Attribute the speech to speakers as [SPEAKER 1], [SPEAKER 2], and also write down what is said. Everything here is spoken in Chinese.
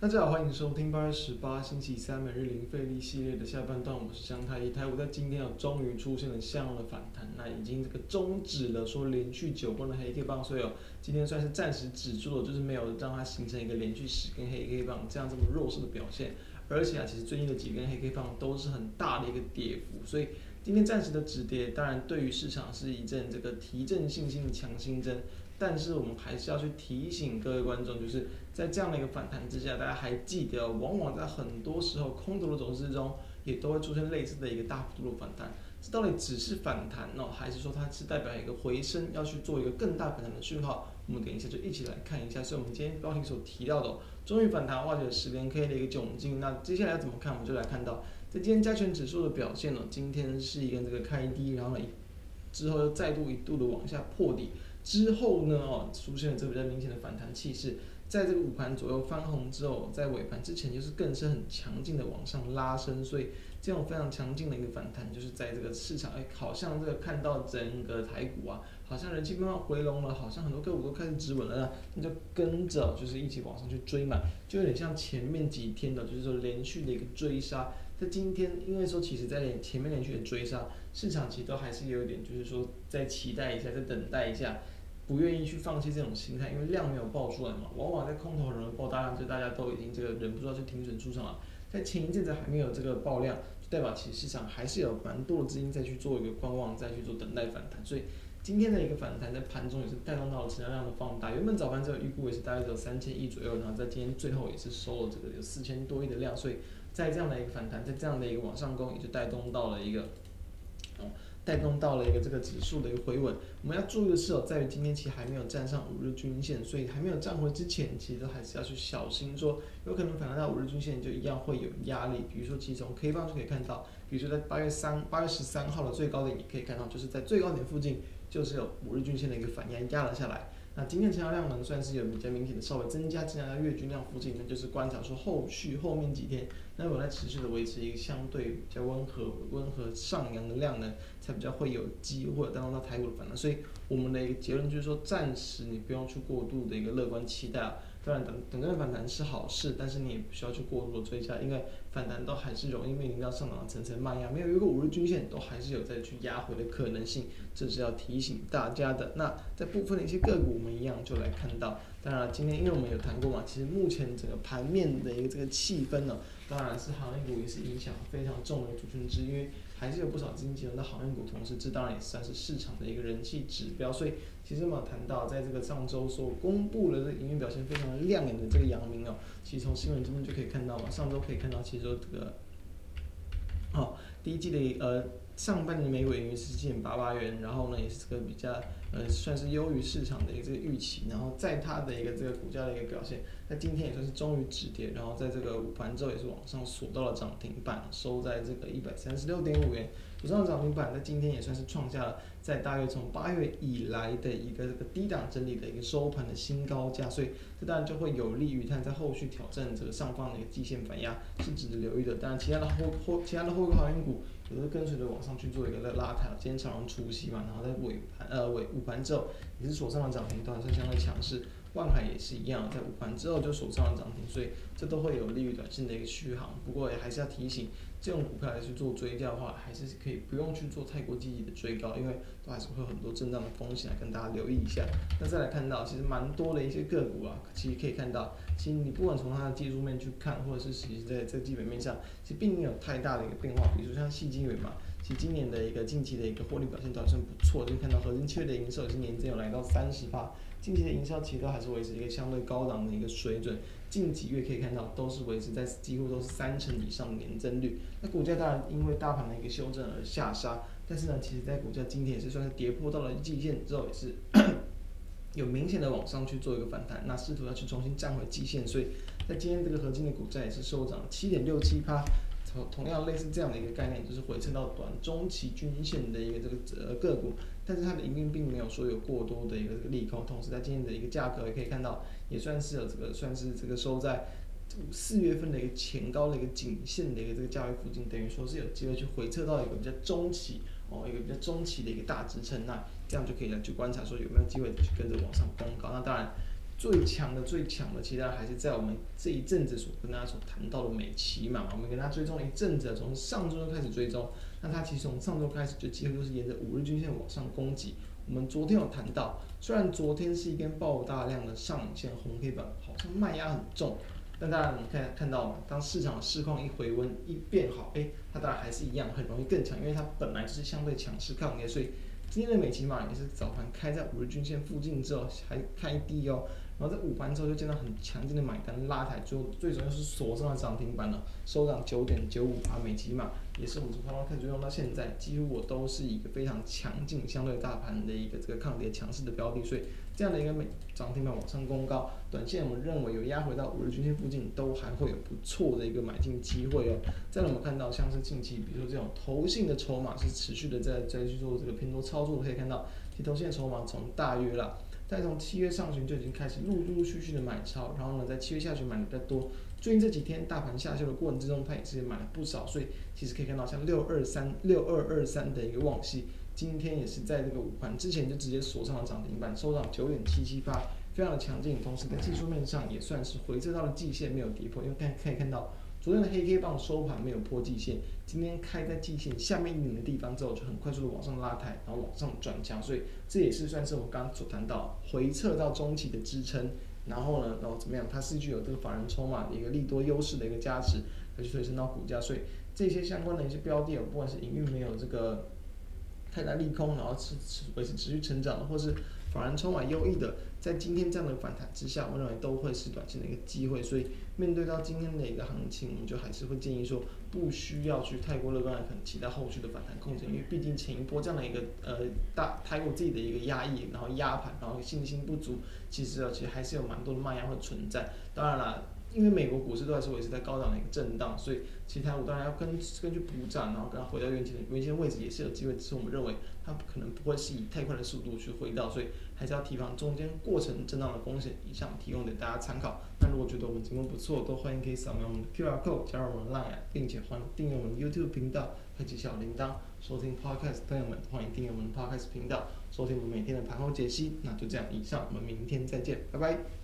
[SPEAKER 1] 大家好，欢迎收听八月十八星期三每日零费力系列的下半段。我是江太一，台股在今天啊，终于出现了像样的反弹，那已经这个终止了说连续九根的黑 K 棒，所以哦，今天算是暂时止住了，就是没有让它形成一个连续十根黑 K 棒这样这么弱势的表现。而且啊，其实最近的几根黑 K 棒都是很大的一个跌幅，所以今天暂时的止跌，当然对于市场是一阵这个提振信心的强心针。但是我们还是要去提醒各位观众，就是在这样的一个反弹之下，大家还记得，往往在很多时候空头的走势中，也都会出现类似的一个大幅度的反弹。这到底只是反弹呢，还是说它是代表一个回升，要去做一个更大反弹的讯号？我们等一下就一起来看一下。所以我们今天标题所提到的，终于反弹，化解十连 K 的一个窘境。那接下来怎么看？我们就来看到，在今天加权指数的表现呢，今天是一个这个开低，然后呢之后又再度一度的往下破底。之后呢，哦，出现了这个比较明显的反弹气势，在这个午盘左右翻红之后，在尾盘之前就是更是很强劲的往上拉升，所以这种非常强劲的一个反弹，就是在这个市场，哎，好像这个看到整个台股啊，好像人气慢慢回笼了，好像很多个股都开始止稳了，那就跟着就是一起往上去追嘛，就有点像前面几天的，就是说连续的一个追杀。在今天，因为说其实在前面连续的追杀，市场其实都还是有一点，就是说在期待一下，再等待一下。不愿意去放弃这种心态，因为量没有爆出来嘛。往往在空头很容易爆大量，就大家都已经这个忍不住要去停损出场了。在前一阵子还没有这个爆量，代表其实市场还是有蛮多的资金再去做一个观望，再去做等待反弹。所以今天的一个反弹在盘中也是带动到了成交量的放大。原本早盘这个预估也是大概只有三千亿左右，然后在今天最后也是收了这个有四千多亿的量。所以在这样的一个反弹，在这样的一个往上攻，也就带动到了一个。带动到了一个这个指数的一个回稳，我们要注意的是哦，在于今天其实还没有站上五日均线，所以还没有站回之前，其实都还是要去小心说，有可能反弹到五日均线就一样会有压力。比如说，其实从 K 棒就可以看到，比如说在八月三八月十三号的最高点，你可以看到，就是在最高点附近就是有五日均线的一个反压压了下来。那今天成交量呢，算是有比较明显的稍微增加，增加到月均量附近，那就是观察说后续后面几天，那我来持续的维持一个相对比较温和、温和上扬的量呢，才比较会有机会带动到台股的反弹。所以我们的一个结论就是说，暂时你不用去过度的一个乐观期待啊。当然，等等个反弹是好事，但是你也不需要去过度的追加，因为反弹都还是容易面临到上涨的层层卖压，没有一个五日均线，都还是有再去压回的可能性，这是要提醒大家的。那在部分的一些个股，我们一样就来看到，当然今天因为我们有谈过嘛，其实目前整个盘面的一个这个气氛呢，当然是航运股也是影响非常重的族群之一，因为还是有不少资金集中在航运股，同时这当然也算是市场的一个人气指标。所以其实我们谈到，在这个上周所公布的这个营运表现非常亮眼的这个阳明哦，其实从新闻中就可以看到嘛，上周可以看到，其实这个，哦，第一季的呃上半年每股盈余是七点八八元，然后呢也是这个比较。呃，算是优于市场的一个这个预期，然后在它的一个这个股价的一个表现，那今天也算是终于止跌，然后在这个午盘之后也是往上锁到了涨停板，收在这个一百三十六点五元，锁上涨停板，在今天也算是创下了在大约从八月以来的一个这个低档整理的一个收盘的新高价，所以这当然就会有利于它在后续挑战这个上方的一个季线反压，是值得留意的。当然，其他的后后其他的后个航运股。也是跟随着往上去做一个拉拉抬，今天长荣除夕嘛，然后在尾盘呃尾午盘之后也是锁上了涨停，都还算相对强势。万海也是一样，在午盘之后就锁上了涨停，所以这都会有利于短线的一个续航。不过也还是要提醒，这种股票来去做追掉的话，还是可以不用去做太过积极的追高，因为都还是会有很多震荡的风险，跟大家留意一下。那再来看到，其实蛮多的一些个股啊，其实可以看到，其实你不管从它的技术面去看，或者是其实在这基本面上，其实并没有太大的一个变化。比如说像细晶圆嘛。其今年的一个近期的一个获利表现表现不错，就看到核心七月的营收今年增有来到三十八，近期的营收其实都还是维持一个相对高档的一个水准，近几月可以看到都是维持在几乎都是三成以上的年增率。那股价当然因为大盘的一个修正而下杀，但是呢，其实在股价今天也是算是跌破到了季线之后，也是 有明显的往上去做一个反弹，那试图要去重新站回季线，所以在今天这个合金的股价也是收涨七点六七趴。同同样类似这样的一个概念，就是回撤到短中期均线的一个这个呃个股，但是它的营运并没有说有过多的一个这个利空，同时在今天的一个价格也可以看到，也算是有这个算是这个收在四月份的一个前高的一个颈线的一个这个价位附近，等于说是有机会去回测到一个比较中期哦一个比较中期的一个大支撑，那这样就可以来去观察说有没有机会去跟着往上攻高，那当然。最强的最强的，其实还是在我们这一阵子所跟大家所谈到的美琪嘛，我们跟大家追踪一阵子，从上周就开始追踪，那它其实从上周开始就几乎都是沿着五日均线往上攻击。我们昨天有谈到，虽然昨天是一根爆大量的上影线红黑板，好像卖压很重，但大家能看看到吗？当市场的市况一回温一变好，哎，它当然还是一样很容易更强，因为它本来就是相对强势抗跌，所以今天的美琪嘛也是早盘开在五日均线附近之后还开低哦。然后在午盘之后就见到很强劲的买单拉抬，最后最主要是锁上了涨停板了，收涨九点九五啊，美琪嘛也是我们从刚刚开始用到现在，几乎我都是一个非常强劲相对大盘的一个这个抗跌强势的标的，所以这样的一个美涨停板往上攻高，短线我们认为有压回到五日均线附近，都还会有不错的一个买进机会哦。再来我们看到像是近期，比如说这种投信的筹码是持续的在在去做这个偏多操作，可以看到其投信的筹码从大约了。在从七月上旬就已经开始陆陆续续的买超，然后呢，在七月下旬买的比较多。最近这几天大盘下修的过程之中，它也是买了不少，所以其实可以看到像六二三六二二三的一个旺矽，今天也是在这个午盘之前就直接锁上了涨停板，收涨九点七七八，非常的强劲。同时在技术面上也算是回撤到了季线，没有跌破，因为大家可以看到。昨天的黑 K 棒收盘没有破季线，今天开在季线下面一点的地方之后，就很快速的往上拉抬，然后往上转强，所以这也是算是我们刚刚所谈到回撤到中期的支撑，然后呢，然后怎么样？它是具有这个法人筹码一个利多优势的一个加持，而且推升到股价，所以这些相关的一些标的，不管是营运没有这个太大利空，然后持持维持持续成长，或是法人筹码优异的。在今天这样的反弹之下，我认为都会是短线的一个机会，所以面对到今天的一个行情，我们就还是会建议说，不需要去太过乐观，的可能期待后续的反弹控制，因为毕竟前一波这样的一个呃大，它有自己的一个压抑，然后压盘，然后信心不足，其实而且还是有蛮多的卖压会存在。当然了。因为美国股市都还是维持在高档的一个震荡，所以其他我当然要根根据补涨，然后跟它回到原先原先位置也是有机会。只是我们认为它可能不会是以太快的速度去回到，所以还是要提防中间过程震荡的风险。以上提供给大家参考。那如果觉得我们节目不错，都欢迎可以扫描我们的 QR code 加入我们的 Line，并且欢迎订阅我们 YouTube 频道，开启小铃铛，收听 Podcast。朋友们欢迎订阅我们 Podcast 频道，收听我们每天的盘后解析。那就这样，以上我们明天再见，拜拜。